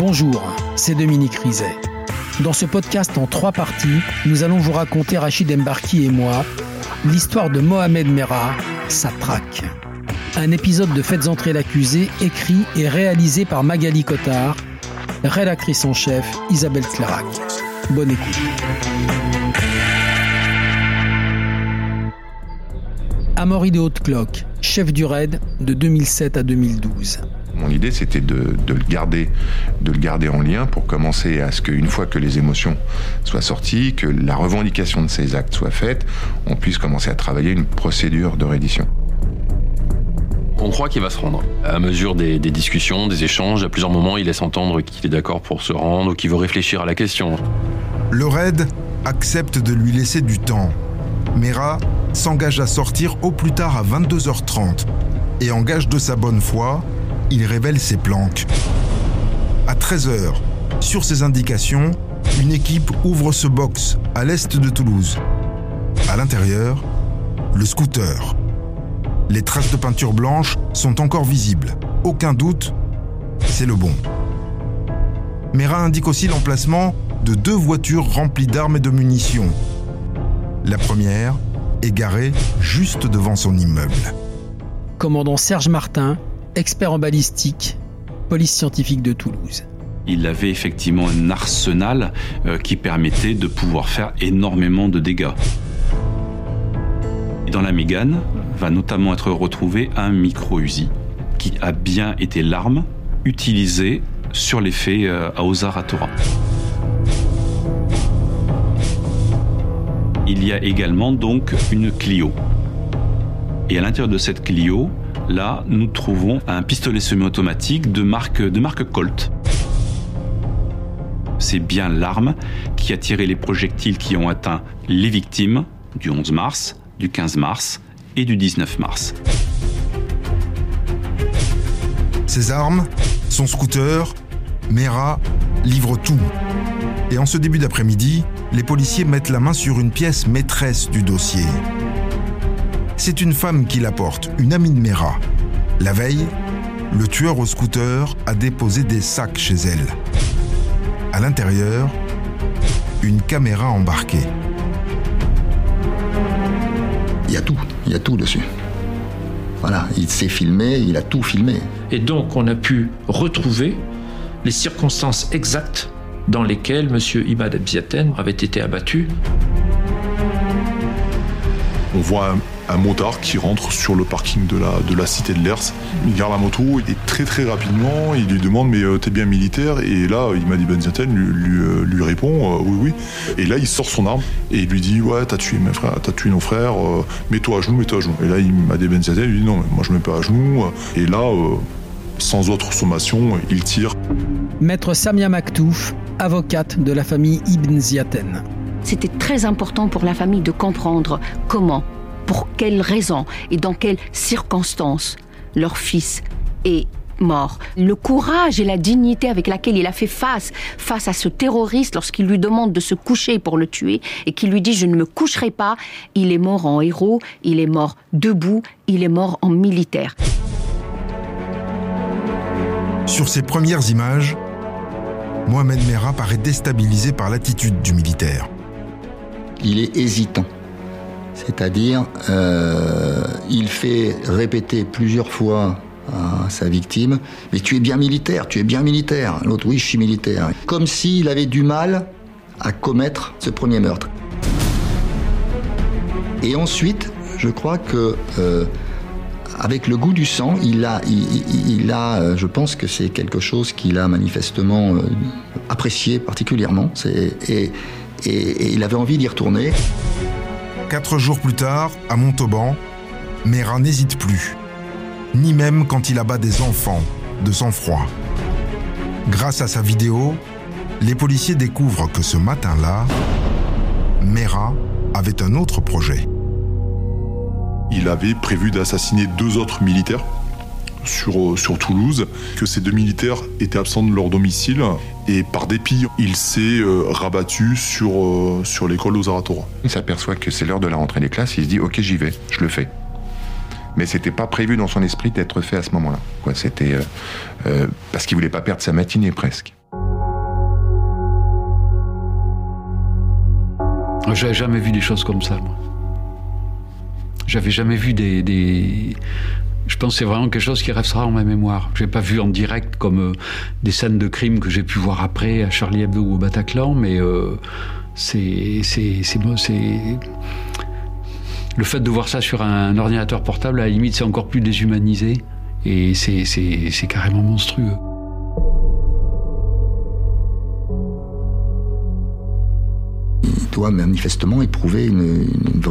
Bonjour, c'est Dominique Rizet. Dans ce podcast en trois parties, nous allons vous raconter, Rachid Embarki et moi, l'histoire de Mohamed Merah, sa traque. Un épisode de Faites entrer l'accusé, écrit et réalisé par Magali Cotard, rédactrice en chef Isabelle Clarac. Bonne écoute. Amaury de Haute-Cloque, chef du RAID de 2007 à 2012. Mon idée, c'était de, le garder, de le garder en lien pour commencer à ce qu'une fois que les émotions soient sorties, que la revendication de ces actes soit faite, on puisse commencer à travailler une procédure de reddition. On croit qu'il va se rendre. À mesure des, des, discussions, des échanges, à plusieurs moments, il laisse entendre qu'il est d'accord pour se rendre ou qu'il veut réfléchir à la question. Le RAID accepte de lui laisser du temps. Mera s'engage à sortir au plus tard à 22h30 et engage de sa bonne foi, il révèle ses planques. À 13h, sur ses indications, une équipe ouvre ce box à l'est de Toulouse. À l'intérieur, le scooter. Les traces de peinture blanche sont encore visibles. Aucun doute, c'est le bon. Mera indique aussi l'emplacement de deux voitures remplies d'armes et de munitions. La première est garée juste devant son immeuble. Commandant Serge Martin, expert en balistique, police scientifique de Toulouse. Il avait effectivement un arsenal euh, qui permettait de pouvoir faire énormément de dégâts. Dans la Mégane va notamment être retrouvé un micro-Uzi qui a bien été l'arme utilisée sur les faits euh, à Ozaratora. Il y a également donc une Clio. Et à l'intérieur de cette Clio, là, nous trouvons un pistolet semi-automatique de marque, Colt. C'est bien l'arme qui a tiré les projectiles qui ont atteint les victimes du 11 mars, du 15 mars et du 19 mars. Ses armes, son scooter, Mera livre tout. Et en ce début d'après-midi, les policiers mettent la main sur une pièce maîtresse du dossier. C'est une femme qui l'apporte, une amie de Mera. La veille, le tueur au scooter a déposé des sacs chez elle. À l'intérieur, une caméra embarquée. Il y a tout, il y a tout dessus. Voilà, il s'est filmé, il a tout filmé. Et donc on a pu retrouver les circonstances exactes dans lesquelles M. Imad Abziaten avait été abattu. On voit un, motard qui rentre sur le parking de la, de la cité de l'ERS. Il garde la moto, et très très rapidement, il lui demande mais euh, t'es bien militaire? Et là, Imad Abziaten lui, lui, euh, lui répond euh, oui oui. Et là, il sort son arme et il lui dit ouais t'as tué mes frères, t'as tué nos frères, euh, mets-toi à genoux, mets-toi à genoux. Et là, Imad Abziaten lui dit non, moi je me mets pas à genoux. Et là, euh, sans autre sommation, il tire. Maître Samia Maktouf, avocate de la famille Ibn Ziaten. C'était très important pour la famille de comprendre comment, pour quelles raisons et dans quelles circonstances leur fils est mort. Le courage et la dignité avec laquelle il a fait face face à ce terroriste lorsqu'il lui demande de se coucher pour le tuer et qu'il lui dit je ne me coucherai pas, il est mort en héros, il est mort debout, il est mort en militaire. Sur ces premières images, Mohamed Merah paraît déstabilisé par l'attitude du militaire. Il est hésitant. C'est-à-dire, euh, il fait répéter plusieurs fois à sa victime Mais tu es bien militaire, tu es bien militaire. L'autre, oui, je suis militaire. Comme s'il avait du mal à commettre ce premier meurtre. Et ensuite, je crois que. Euh, avec le goût du sang, il a, a je pense que c'est quelque chose qu'il a manifestement euh, apprécié particulièrement. Et, il avait envie d'y retourner. Quatre jours plus tard, à Montauban, Mera n'hésite plus, ni même quand il abat des enfants, de sang-froid. Grâce à sa vidéo, les policiers découvrent que ce matin-là, Mera avait un autre projet il avait prévu d'assassiner deux autres militaires sur, sur Toulouse, que ces deux militaires étaient absents de leur domicile et par dépit, il s'est euh, rabattu sur, euh, sur l'école aux Aratora. Il s'aperçoit que c'est l'heure de la rentrée des classes, il se dit ok j'y vais, je le fais. mais c'était pas prévu dans son esprit d'être fait à ce moment-là. C'était parce qu'il voulait pas perdre sa matinée presque. J'avais jamais vu des choses comme ça, moi. J'avais jamais vu des, Je pense que c'est vraiment quelque chose qui restera en ma mémoire. Je n'ai pas vu en direct comme euh, des scènes de crime que j'ai pu voir après à Charlie Hebdo ou au Bataclan, mais euh, c'est le fait de voir ça sur un ordinateur portable, à la limite, c'est encore plus déshumanisé et c'est carrément monstrueux. Manifestement éprouver une,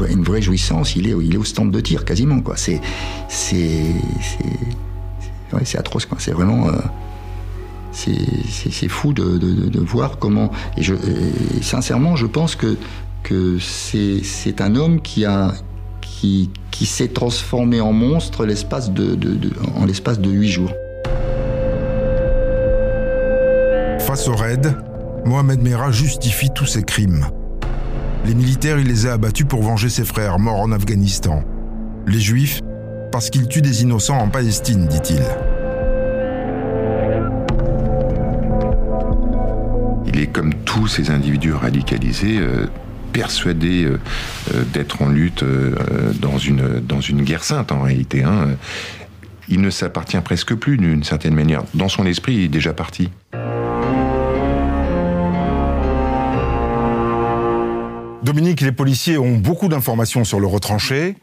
une, vraie, jouissance. Il est, au stand de tir quasiment. C'est, atroce. C'est vraiment. Euh, c'est, fou de, voir comment. Et, sincèrement, je pense que, c'est, un homme qui a. Qui, s'est transformé en monstre en l'espace de huit jours. Face au raid, Mohamed Merah justifie tous ses crimes. Les militaires, il les a abattus pour venger ses frères morts en Afghanistan. Les juifs, parce qu'ils tuent des innocents en Palestine, dit-il. Il est comme tous ces individus radicalisés. Euh, persuadés euh, euh, d'être en lutte dans, une, dans une guerre sainte en réalité. Hein. Il ne s'appartient presque plus d'une certaine manière. Dans son esprit, il est déjà parti. Dominique, les policiers ont beaucoup d'informations sur le retranché.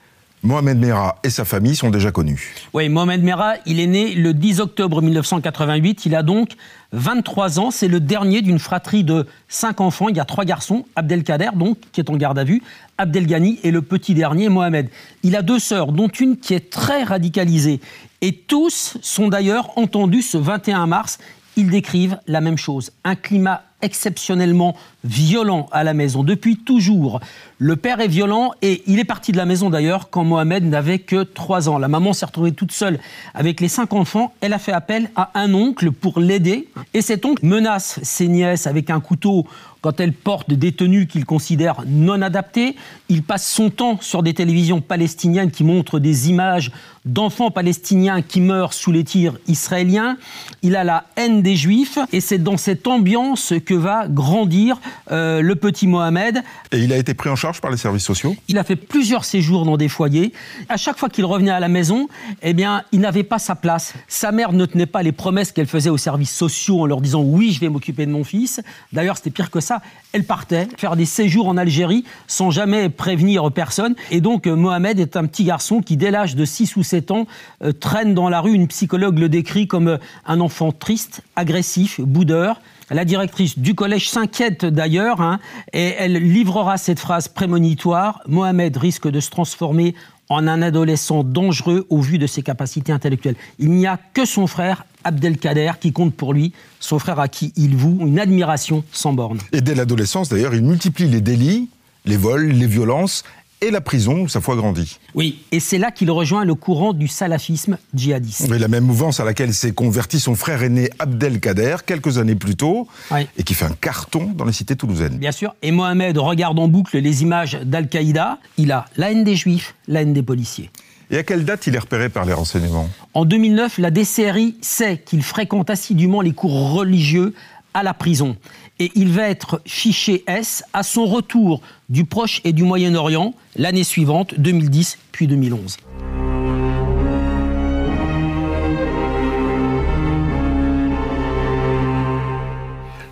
Mohamed Merah et sa famille sont déjà connus. Oui, Mohamed Merah, il est né le 10 octobre 1988. Il a donc 23 ans. C'est le dernier d'une fratrie de cinq enfants. Il y a trois garçons. Abdelkader, donc, qui est en garde à vue. Abdelghani et le petit dernier, Mohamed. Il a deux sœurs, dont une qui est très radicalisée. Et tous sont d'ailleurs entendus ce 21 mars. Ils décrivent la même chose. Un climat exceptionnellement violent à la maison. Depuis toujours, le père est violent et il est parti de la maison d'ailleurs quand Mohamed n'avait que 3 ans. La maman s'est retrouvée toute seule avec les cinq enfants. Elle a fait appel à un oncle pour l'aider et cet oncle menace ses nièces avec un couteau quand elle porte des tenues qu'il considère non adaptées. Il passe son temps sur des télévisions palestiniennes qui montrent des images d'enfants palestiniens qui meurent sous les tirs israéliens. Il a la haine des juifs et c'est dans cette ambiance que va grandir euh, le petit Mohamed. Et il a été pris en charge par les services sociaux? Il a fait plusieurs séjours dans des foyers. À chaque fois qu'il revenait à la maison, eh bien, il n'avait pas sa place. Sa mère ne tenait pas les promesses qu'elle faisait aux services sociaux en leur disant oui, je vais m'occuper de mon fils. D'ailleurs, c'était pire que ça. Elle partait faire des séjours en Algérie sans jamais prévenir personne. Et donc, euh, Mohamed est un petit garçon qui, dès l'âge de 6 ou 7 ans, euh, traîne dans la rue. Une psychologue le décrit comme un enfant triste, agressif, boudeur, la directrice du collège s'inquiète d'ailleurs hein, et elle livrera cette phrase prémonitoire Mohamed risque de se transformer en un adolescent dangereux au vu de ses capacités intellectuelles. Il n'y a que son frère Abdelkader qui compte pour lui, son frère à qui il voue une admiration sans borne. Et dès l'adolescence d'ailleurs, il multiplie les délits, les vols, les violences et la prison où sa foi grandit. Oui, et c'est là qu'il rejoint le courant du salafisme djihadiste. Oui, la même mouvance à laquelle s'est converti son frère aîné Abdelkader quelques années plus tôt, et qui fait un carton dans les cités toulousaines. Bien sûr, et Mohamed regarde en boucle les images d'Al-Qaïda, il a la haine des juifs, la haine des policiers. Et à quelle date il est repéré par les renseignements? En 2009, la DCRI sait qu'il fréquente assidûment les cours religieux à la prison. Et il va être fiché S à son retour du Proche et du Moyen-Orient l'année suivante, 2010 puis 2011.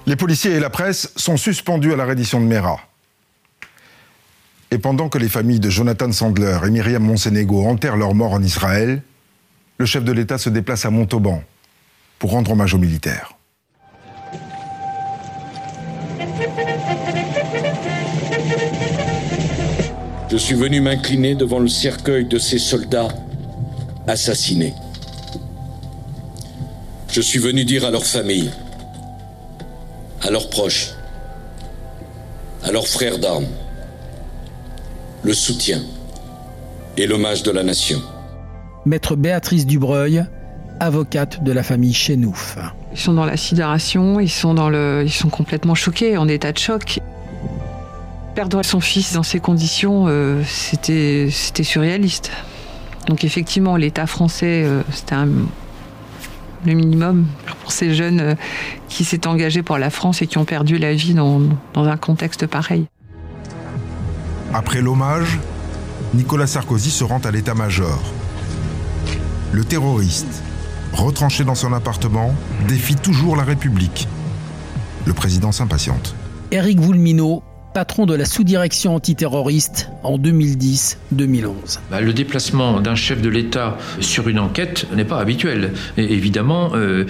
Les policiers et la presse sont suspendus à la reddition de Mera. Et pendant que les familles de Jonathan Sandler et Myriam Monsenego enterrent leurs morts en Israël, le chef de l'État se déplace à Montauban pour rendre hommage aux militaires. Je suis venu m'incliner devant le cercueil de ces soldats assassinés. Je suis venu dire à leurs familles, à leurs proches, à leurs frères d'armes, le soutien et l'hommage de la nation. Maître Béatrice Dubreuil, avocate de la famille Chenouf. Ils sont dans la sidération, ils sont, dans le, ils sont complètement choqués, en état de choc. Perdre son fils dans ces conditions, euh, c'était surréaliste. Donc effectivement, l'État français, euh, c'était le minimum pour ces jeunes euh, qui s'est engagés pour la France et qui ont perdu la vie dans, dans un contexte pareil. Après l'hommage, Nicolas Sarkozy se rend à l'état-major. Le terroriste, retranché dans son appartement, défie toujours la République. Le président s'impatiente. Éric Voulminot, patron de la sous-direction antiterroriste en 2010-2011. Bah, le déplacement d'un chef de l'État sur une enquête n'est pas habituel. Et évidemment, euh,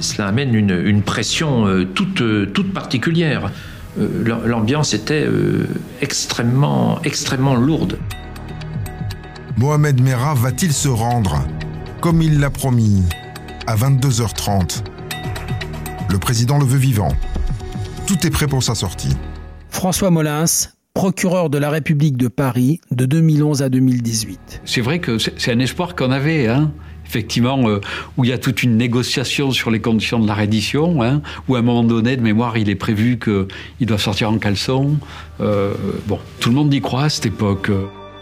cela amène une, pression euh, toute, euh, toute particulière. L'ambiance était extrêmement, extrêmement lourde. Mohamed Merah va-t-il se rendre, comme il l'a promis, à 22h30 Le président le veut vivant. Tout est prêt pour sa sortie. François Molins, procureur de la République de Paris de 2011 à 2018. C'est vrai que c'est un espoir qu'on avait, hein effectivement, euh, où il y a toute une négociation sur les conditions de la reddition, hein, où à un moment donné, de mémoire, il est prévu qu'il doit sortir en caleçon. Euh, bon, tout le monde y croit à cette époque.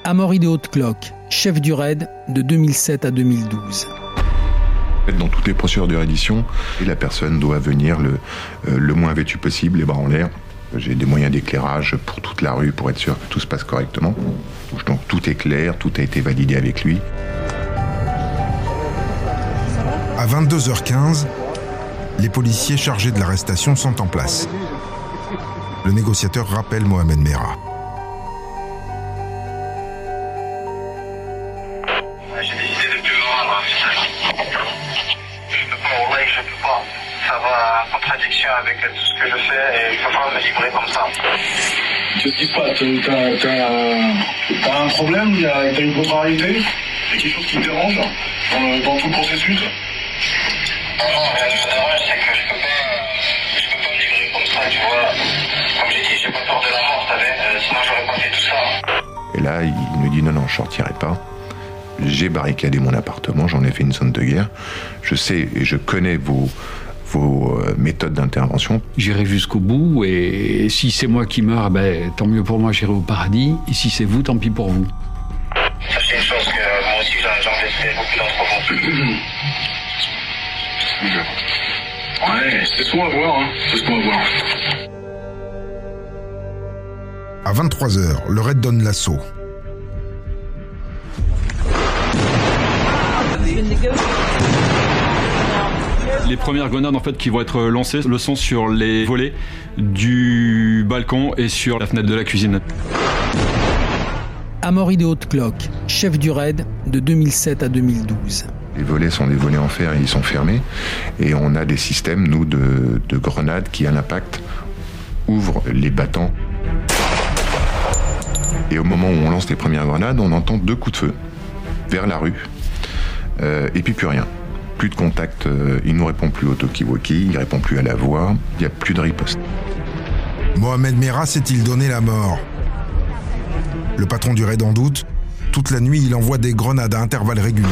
Amaury de Haute-Cloque, chef du RAID de 2007 à 2012 dans toutes les procédures de reddition, la personne doit venir le, euh, le moins vêtu possible, les bras en l'air, j'ai des moyens d'éclairage pour toute la rue pour être sûr que tout se passe correctement. Donc tout est clair, tout a été validé avec lui. À 22h15, les policiers chargés de l'arrestation sont en place. Le négociateur rappelle Mohamed Merah. Avec tout ce que je fais et je pas me livrer comme ça. Tu te dis pas, t'as un problème, t'as une contrariété, il y a quelque chose qui te dérange dans, dans tout le processus Non, non, rien me dérange, c'est que je peux pas, je peux pas me livrer comme ça, tu vois. Comme j'ai dit, j'ai pas peur de la mort, t'avais, euh, sinon j'aurais pas fait tout ça. Et là, il nous dit non, non, je sortirai pas. J'ai barricadé mon appartement, j'en ai fait une zone de guerre. Je sais et je connais vos, vos euh, méthodes d'intervention. J'irai jusqu'au bout et si c'est moi qui meurs, ben, tant mieux pour moi, j'irai au paradis. Et si c'est vous, tant pis pour vous. C'est une chose que euh, moi aussi j'en beaucoup d'entre vous. Ouais, c'est ce qu'on va voir, hein. c'est ce qu'on va voir. À 23h, le raid donne l'assaut. Les premières grenades en fait qui vont être lancées le sont sur les volets du balcon et sur la fenêtre de la cuisine. Amaury de Haute-Cloque, chef du raid de 2007 à 2012. Les volets sont des volets en fer et ils sont fermés. Et on a des systèmes, nous, de, de grenades qui, à l'impact, ouvrent les battants. Et au moment où on lance les premières grenades, on entend deux coups de feu vers la rue. Euh, et puis plus rien plus de contact, euh, il ne répond plus au talkie-walkie, il répond plus à la voix, il n'y a plus de riposte. Mohamed Merah s'est-il donné la mort? Le patron du raid en doute. Toute la nuit, il envoie des grenades à intervalles réguliers.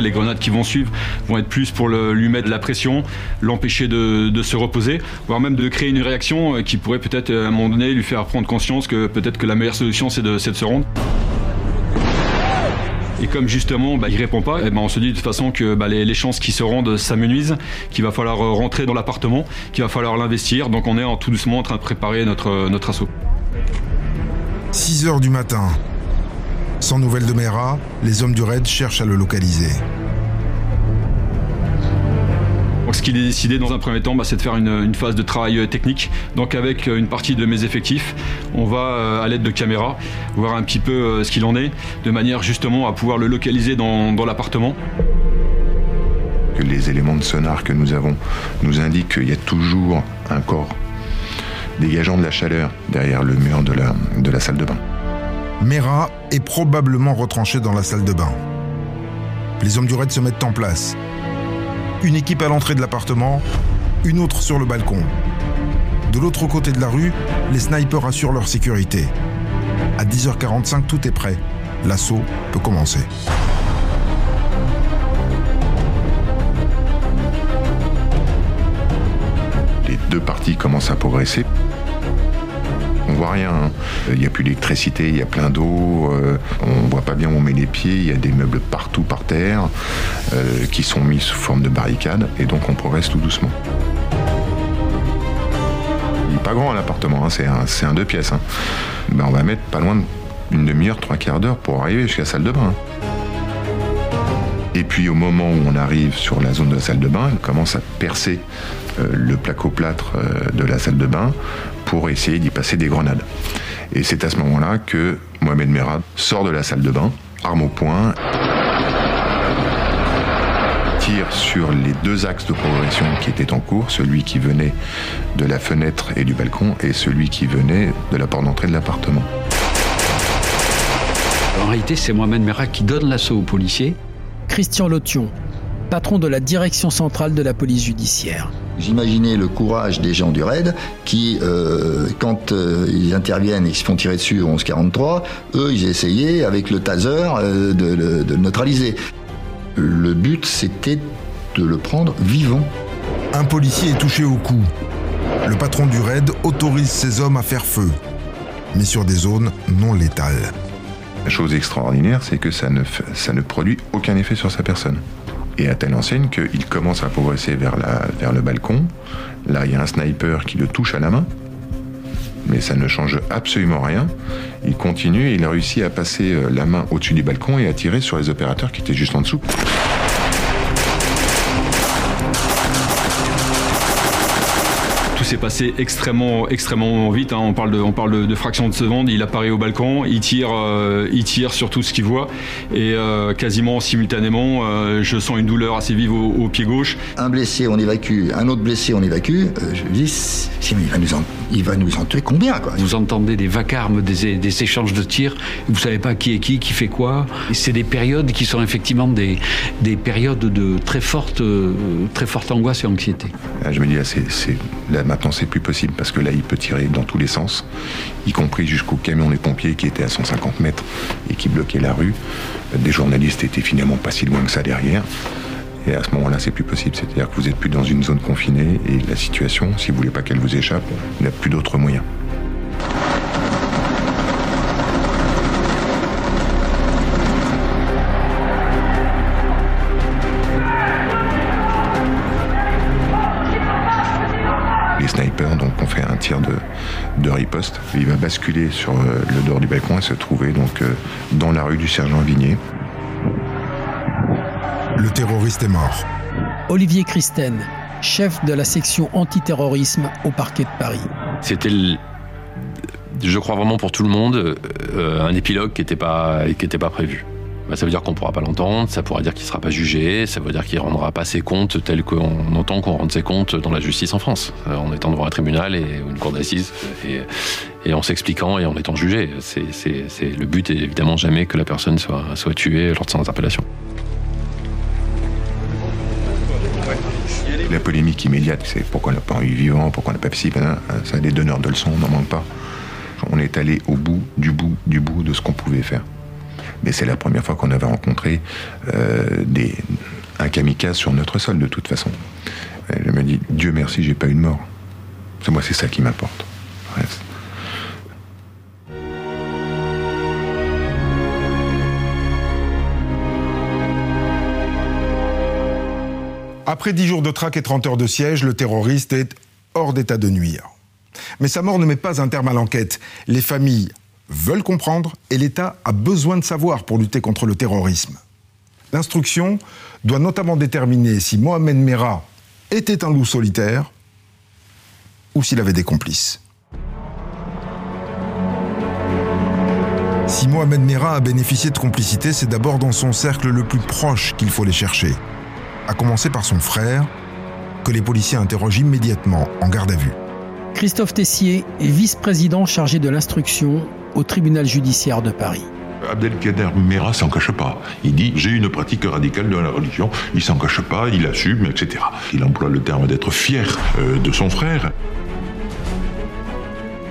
les grenades qui vont suivre vont être plus pour lui mettre de la pression, l'empêcher de, se reposer, voire même de créer une réaction euh, qui pourrait peut-être à un moment donné lui faire prendre conscience que peut-être que la meilleure solution c'est de, de se rendre. Comme justement, bah, il répond pas, et eh ben on se dit de toute façon que bah, les, chances qu'il se rendent s'amenuisent, qu'il va falloir euh, rentrer dans l'appartement, qu'il va falloir l'investir. Donc on est en, tout doucement en train de préparer notre, euh, assaut. 6 heures du matin. Sans nouvelles de Mera, les hommes du raid cherchent à le localiser. Donc ce qu'il est décidé dans un premier temps, bah, c'est de faire une, phase de travail euh, technique. Donc avec euh, une partie de mes effectifs, on va euh, à l'aide de caméras voir un petit peu ce qu'il en est, de manière justement à pouvoir le localiser dans, l'appartement. Les éléments de sonar que nous avons nous indiquent qu'il y a toujours un corps dégageant de la chaleur derrière le mur de la, de la salle de bain. Mera est probablement retranché dans la salle de bain. Les hommes du raid se mettent en place une équipe à l'entrée de l'appartement, une autre sur le balcon. De l'autre côté de la rue, les snipers assurent leur sécurité. À 10h45, tout est prêt. L'assaut peut commencer. Les deux parties commencent à progresser. On voit rien. hein. Il n'y a plus d'électricité, il y a plein d'eau, euh, on voit pas bien où on met les pieds, il y a des meubles partout par terre euh, qui sont mis sous forme de barricades et donc on progresse tout doucement. Il n'est pas grand l'appartement, hein, c'est un, deux pièces. hein. Ben, on va mettre pas loin d'une demi-heure, trois quarts d'heure pour arriver jusqu'à la salle de bain. Et puis au moment où on arrive sur la zone de la salle de bain, on commence à percer euh, le placo-plâtre euh, de la salle de bain pour essayer d'y passer des grenades. Et c'est à ce moment-là que Mohamed Merah sort de la salle de bain, arme au poing, tire sur les deux axes de progression qui étaient en cours, celui qui venait de la fenêtre et du balcon et celui qui venait de la porte d'entrée de l'appartement. En réalité, c'est Mohamed Merah qui donne l'assaut aux policiers. Christian Lotion, patron de la direction centrale de la police judiciaire. J'imaginais le courage des gens du RAID qui, euh, quand euh, ils interviennent et qu'ils se font tirer dessus au 1143, eux, ils essayaient avec le taser euh, de, de le neutraliser. Le but, c'était de le prendre vivant. Un policier est touché au cou. Le patron du raid autorise ses hommes à faire feu, mais sur des zones non létales. La chose extraordinaire, c'est que ça ne, produit aucun effet sur sa personne. Et à telle enseigne qu'il commence à progresser vers, vers le balcon. Là, il y a un sniper qui le touche à la main. Mais ça ne change absolument rien. Il continue et il a réussi à passer euh, la main au-dessus du balcon et à tirer sur les opérateurs qui étaient juste en dessous. S'est passé extrêmement, extrêmement vite. hein. On parle de, on parle de, de fraction de seconde. Il apparaît au balcon, il tire, euh, il tire sur tout ce qu'il voit, et euh, quasiment simultanément, euh, je sens une douleur assez vive au, au pied gauche. Un blessé, on évacue. Un autre blessé, on évacue. Euh, je me dis, si, mais il va nous en, il va nous en tuer combien, quoi? Vous entendez des vacarmes, des, des échanges de tirs, vous savez pas qui est qui, qui fait quoi. C'est des périodes qui sont effectivement des, des périodes de très forte, euh, très forte angoisse et anxiété. Là, je me dis, là, c'est, c'est- là, maintenant, c'est plus possible parce que là, il peut tirer dans tous les sens, y compris jusqu'au camion des pompiers qui était à 150 mètres et qui bloquait la rue. Des journalistes étaient finalement pas si loin que ça derrière. Et à ce moment-là, c'est plus possible. C'est-à-dire que vous êtes plus dans une zone confinée et la situation, si vous voulez pas qu'elle vous échappe, il n'y a plus d'autres moyens. Riposte. Il va basculer sur euh, le dehors du balcon et se trouver donc euh, dans la rue du sergent Vigné. Le terroriste est mort. Olivier Christen, chef de la section antiterrorisme au parquet de Paris. C'était, le- je crois vraiment pour tout le monde, euh, un épilogue qui n'était pas, qui était pas prévu. Bah, ça veut dire qu'on ne pourra pas l'entendre, ça pourrait dire qu'il ne sera pas jugé, ça veut dire qu'il ne rendra pas ses comptes tels qu'on entend qu'on rende ses comptes dans la justice en France, euh, en étant devant un tribunal et une cour d'assises, et, en s'expliquant et en étant jugé. C'est, le but est évidemment jamais que la personne soit, tuée lors de son interpellation. La polémique immédiate, c'est pourquoi on n'a pas eu vivant, pourquoi on n'a pas ci, ben, ça, des donneurs de leçons, on n'en manque pas. On est allé au bout, du bout, du bout de ce qu'on pouvait faire. Mais c'est la première fois qu'on avait rencontré euh, des, un kamikaze sur notre sol, de toute façon. Je me dis, Dieu merci, j'ai pas eu de mort. C'est moi, c'est ça qui m'importe. Après 10 jours de traque et 30 heures de siège, le terroriste est hors d'état de nuire. Mais sa mort ne met pas un terme à l'enquête. Les familles veulent comprendre et l'État a besoin de savoir pour lutter contre le terrorisme. L'instruction doit notamment déterminer si Mohamed Merah était un loup solitaire ou s'il avait des complices. Si Mohamed Merah a bénéficié de complicité, c'est d'abord dans son cercle le plus proche qu'il faut les chercher à commencer par son frère, que les policiers interrogent immédiatement en garde à vue. Christophe Tessier est vice-président chargé de l'instruction au tribunal judiciaire de Paris. Abdelkader Mera s'en cache pas. Il dit j'ai une pratique radicale de la religion. Il s'en cache pas, il assume, etc. Il emploie le terme d'être fier euh, de son frère.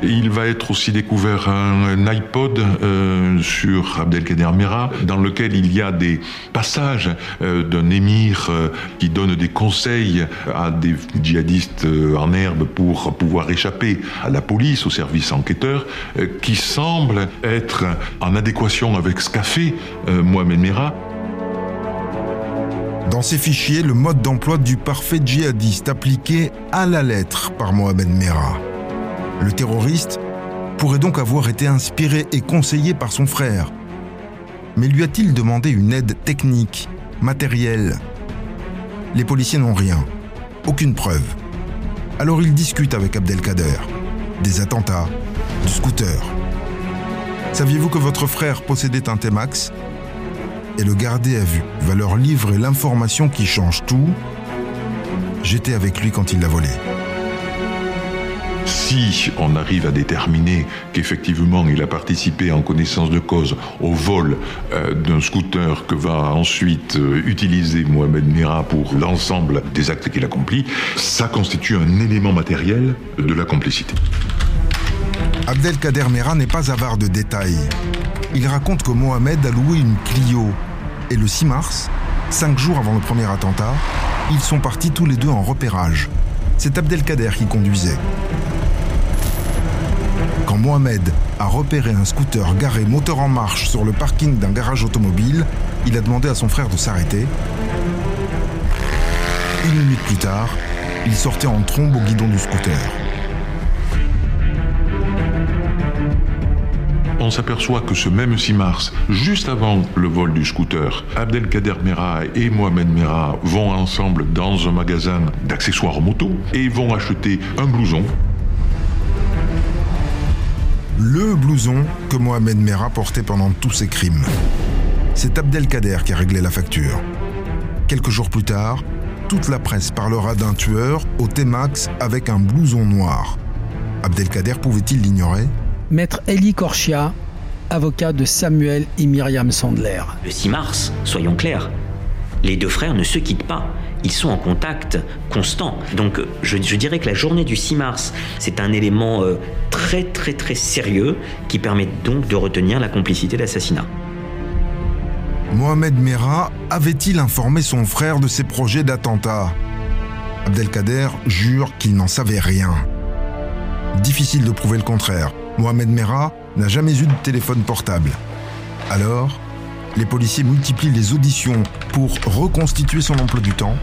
Il va être aussi découvert un, iPod euh, sur Abdelkader Mera, dans lequel il y a des passages euh, d'un émir euh, qui donne des conseils à des djihadistes en herbe pour pouvoir échapper à la police, au service enquêteur, qui semble être en adéquation avec ce qu'a fait Mohamed Mera. Dans ces fichiers, le mode d'emploi du parfait djihadiste appliqué à la lettre par Mohamed Merah. Le terroriste pourrait donc avoir été inspiré et conseillé par son frère. Mais lui a-t-il demandé une aide technique, matérielle? Les policiers n'ont rien, aucune preuve. Alors ils discutent avec Abdelkader. Des attentats, du scooter. Saviez-vous que votre frère possédait un T-Max? Et le garder à vue va leur livrer l'information qui change tout. J'étais avec lui quand il l'a volé si on arrive à déterminer qu'effectivement il a participé en connaissance de cause au vol euh, d'un scooter que va ensuite euh, utiliser Mohamed Mira pour l'ensemble des actes qu'il accomplit, ça constitue un élément matériel de la complicité. Abdelkader Mera n'est pas avare de détails. Il raconte que Mohamed a loué une Clio et le 6 mars, cinq jours avant le premier attentat, ils sont partis tous les deux en repérage. C'est Abdelkader qui conduisait. Quand Mohamed a repéré un scooter garé moteur en marche sur le parking d'un garage automobile, il a demandé à son frère de s'arrêter. Une minute plus tard, il sortait en trombe au guidon du scooter. on s'aperçoit que ce même 6 mars, juste avant le vol du scooter, Abdelkader Mera et Mohamed Mera vont ensemble dans un magasin d'accessoires moto et vont acheter un blouson le blouson que Mohamed Merah portait pendant tous ses crimes. C'est Abdelkader qui a réglé la facture. Quelques jours plus tard, toute la presse parlera d'un tueur au T-Max avec un blouson noir. Abdelkader pouvait-il l'ignorer? Maître Eli Korchia, avocat de Samuel et Myriam Sandler. Le 6 mars, soyons clairs, les deux frères ne se quittent pas ils sont en contact constant. Donc je, dirais que la journée du 6 mars, c'est un élément euh, très très très sérieux qui permet donc de retenir la complicité d'assassinat. Mohamed Merah avait-il informé son frère de ses projets d'attentat? Abdelkader jure qu'il n'en savait rien. Difficile de prouver le contraire. Mohamed Merah n'a jamais eu de téléphone portable. Alors, les policiers multiplient les auditions pour reconstituer son emploi du temps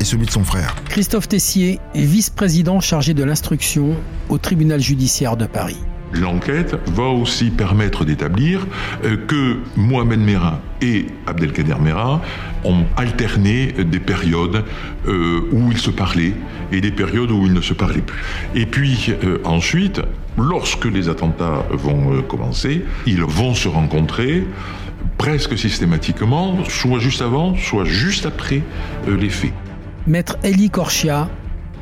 et celui de son frère. Christophe Tessier est vice-président chargé de l'instruction au tribunal judiciaire de Paris. L'enquête va aussi permettre d'établir euh, que Mohamed Merah et Abdelkader Merah ont alterné des périodes euh, où ils se parlaient et des périodes où ils ne se parlaient plus. Et puis euh, ensuite, lorsque les attentats vont commencer, ils vont se rencontrer presque systématiquement, soit juste avant, soit juste après euh, les faits. Maître Eli Korchia,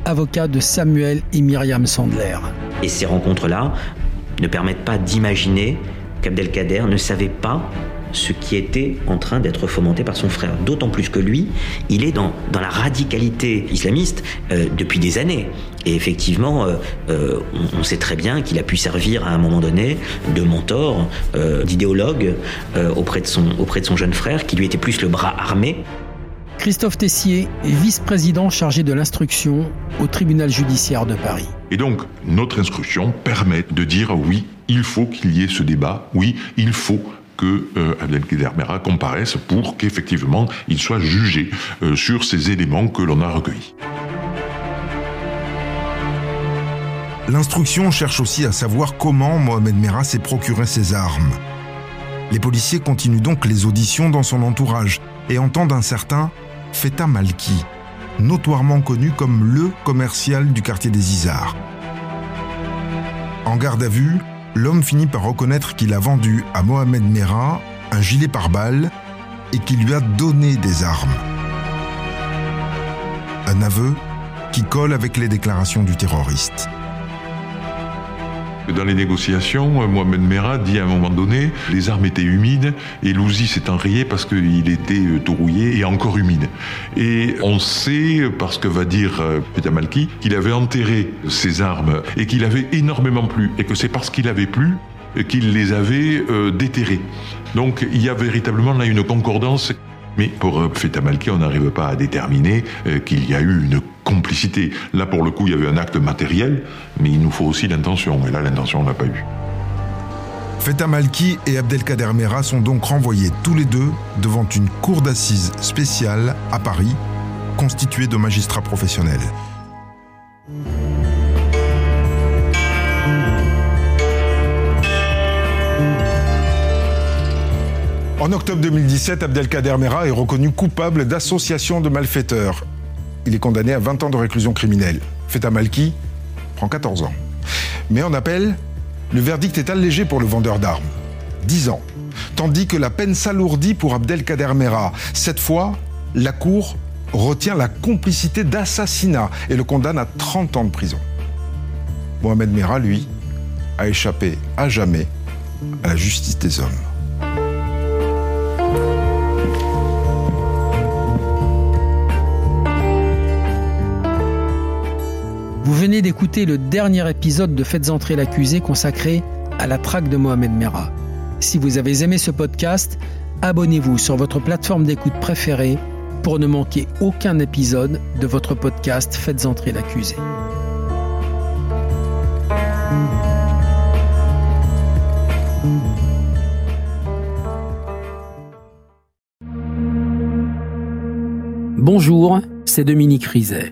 avocat de Samuel et Myriam Sandler. Et ces rencontres-là ne permettent pas d'imaginer qu'Abdelkader ne savait pas ce qui était en train d'être fomenté par son frère. D'autant plus que lui, il est dans, dans la radicalité islamiste euh, depuis des années. Et effectivement, euh, euh, on, sait très bien qu'il a pu servir à un moment donné de mentor, d'idéologue auprès, de son, auprès de son jeune frère, qui lui était plus le bras armé. Christophe Tessier est vice-président chargé de l'instruction au tribunal judiciaire de Paris. Et donc, notre instruction permet de dire oui, il faut qu'il y ait ce débat, oui, il faut que euh, Abdelkader comparaisse pour qu'effectivement il soit jugé euh, sur ces éléments que l'on a recueillis. L'instruction cherche aussi à savoir comment Mohamed Merah s'est procuré ses armes. Les policiers continuent donc les auditions dans son entourage et entendent un certain Feta Malki, notoirement connu comme le commercial du quartier des Isards. En garde à vue, l'homme finit par reconnaître qu'il a vendu à Mohamed Merah un gilet pare-balles et qu'il lui a donné des armes. Un aveu qui colle avec les déclarations du terroriste. Dans les négociations, Mohamed Merah dit à un moment donné, les armes étaient humides et Louzi s'est enrayé parce qu'il était euh, tout rouillé et encore humide. Et on sait, parce que va dire euh, Peter Malki, qu'il avait enterré ses armes et qu'il avait énormément plu et que c'est parce qu'il avait plu qu'il les avait euh, déterrés. Donc il y a véritablement là une concordance mais pour Feta Malki, on n'arrive pas à déterminer qu'il y a eu une complicité. Là, pour le coup, il y avait un acte matériel, mais il nous faut aussi l'intention. Et là, l'intention, on l'a pas eu. Feta Malki et Abdelkader Mera sont donc renvoyés tous les deux devant une cour d'assises spéciale à Paris, constituée de magistrats professionnels. En octobre 2017, Abdelkader Mera est reconnu coupable d'association de malfaiteurs. Il est condamné à 20 ans de réclusion criminelle. Feta Malki prend 14 ans. Mais en appel, le verdict est allégé pour le vendeur d'armes. 10 ans. Tandis que la peine s'alourdit pour Abdelkader Mera. Cette fois, la Cour retient la complicité d'assassinat et le condamne à 30 ans de prison. Mohamed Mera, lui, a échappé à jamais à la justice des hommes. Vous venez d'écouter le dernier épisode de Faites entrer l'accusé consacré à la traque de Mohamed Merah. Si vous avez aimé ce podcast, abonnez-vous sur votre plateforme d'écoute préférée pour ne manquer aucun épisode de votre podcast Faites entrer l'accusé. Bonjour, c'est Dominique Rizet